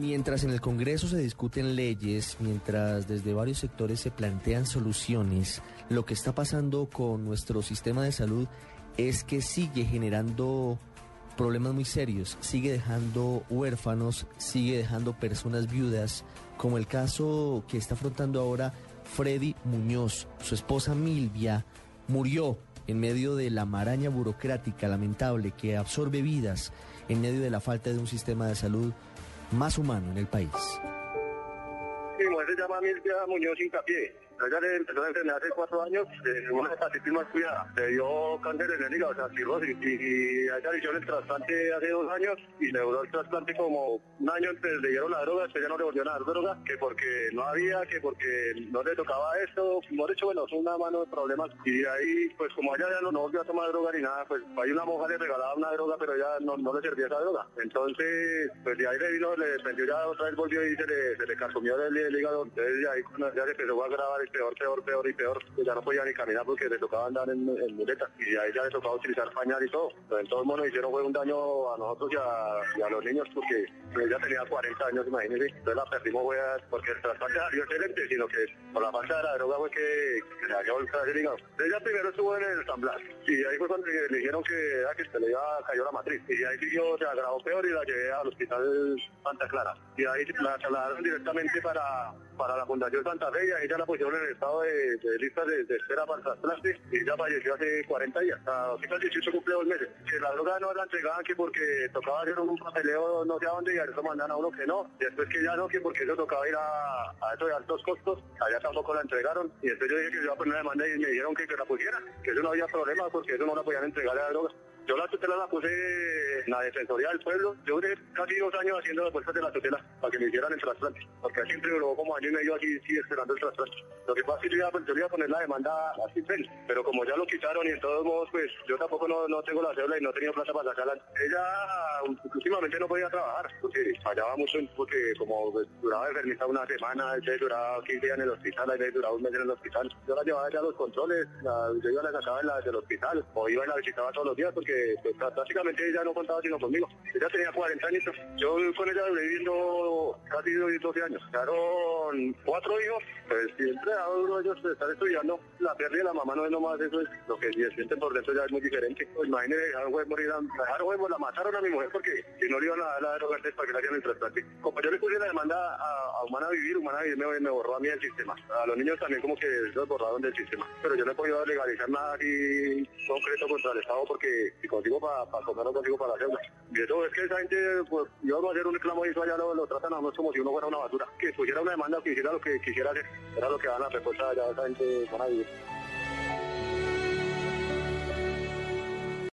Mientras en el Congreso se discuten leyes, mientras desde varios sectores se plantean soluciones, lo que está pasando con nuestro sistema de salud es que sigue generando problemas muy serios, sigue dejando huérfanos, sigue dejando personas viudas, como el caso que está afrontando ahora Freddy Muñoz. Su esposa Milvia murió en medio de la maraña burocrática lamentable que absorbe vidas, en medio de la falta de un sistema de salud más humano en el país. Mi mujer se llama Milvia Muñoz Incapié. Ella le empezó a enfermedad hace cuatro años, de una hepatitis más cuidada. Le dio cáncer en el hígado, o sea, cirrosis. Y, y ella le hicieron el trasplante hace dos años y le duró el trasplante como un año antes le dieron la droga, ya no le volvieron a dar droga, que porque no había, que porque no le tocaba esto. Por hecho, bueno, son una mano de problemas. Y ahí, pues como ella ya no, volvió a tomar droga ni nada, pues hay una monja le regalaba una droga, pero ya no, no le servía esa droga. Entonces, pues de ahí le vino, le prendió ya otra vez volvió y se le, se le el, el hígado. Entonces de ahí ya se empezó a grabar peor, peor, peor y peor. Ya no podía ni caminar porque le tocaba andar en, en muleta. Y ahí ya le tocaba utilizar pañal y todo. Pero en todo modo nos hicieron fue un daño a nosotros y a, a los niños porque ella tenía 40 años, imagínense. Entonces la perdimos fue a- porque el trasplante salió excelente, sino que por la falta de la droga fue que, le dañó el cáncer hígado. Ella primero estuvo en el San Blas. Y ahí fue cuando le dijeron que, era que se le iba, cayó la matriz. Y ahí siguió, se agravó peor y la llevé al hospital Santa Clara. Y ahí la trasladaron directamente para, para la Fundación Santa Fe y ya la pusieron en el estado de, de lista de, espera para el trasplante y ya falleció hace 40 días. Ahorita el 18 cumple dos meses. Que la droga no la entregaban que porque tocaba hacer un papeleo no sé a dónde y a eso mandan a uno que no. Después que ya no, que porque eso tocaba ir a, a de altos costos, allá tampoco la entregaron. Y entonces yo dije que yo iba a poner una demanda y me dijeron que, que la pusiera, que eso no había problema porque eso no la podían entregar a la droga. Yo la tutela la puse en la Defensoría del Pueblo. Yo duré casi dos años haciendo las puertas de la tutela para que me hicieran el trasplante. Porque siempre duró como año y medio así, sí, esperando el trasplante. Lo que pasa es que yo iba, a poner la demanda así, pero como ya lo quitaron y de todos modos, pues yo tampoco no, no tengo la cédula y no tenía plata para sacarla. Ella últimamente no podía trabajar porque fallaba mucho, porque como duraba enfermita una semana, ella duraba 15 días en el hospital, ella duraba un mes en el hospital. Yo la llevaba ya a los controles, la, yo iba a la sacaba en la, del hospital o iba y la visitaba todos los días porque pues, prácticamente ella no contaba sino conmigo. Ella tenía 40 años, yo con ella duré viviendo casi 12 años. Quedaron cuatro hijos, pues siempre a uno de ellos de estar estudiando, la pérdida de la mamá no es nomás eso, es lo que se sienten por dentro ya es muy diferente. Pues imagínense, dejaron fue morir, dejaron fue, la mataron a mi mujer porque si no le iban a dar la droga para que le hagan el trasplante. Como yo le puse la demanda a, a Humana Vivir, Humana Vivir me, me borró a mí del sistema. A los niños también como que los borraron del sistema. Pero yo no he podido legalizar nada así concreto contra el Estado porque si consigo para comer no consigo para la. Y eso es que esa gente, pues, yo a hacer un reclamo y eso allá lo, tratan a nosotros como si uno fuera una basura. Que pusiera una demanda que hiciera lo que quisiera hacer. Era lo que van a respuesta allá esa gente van a vivir.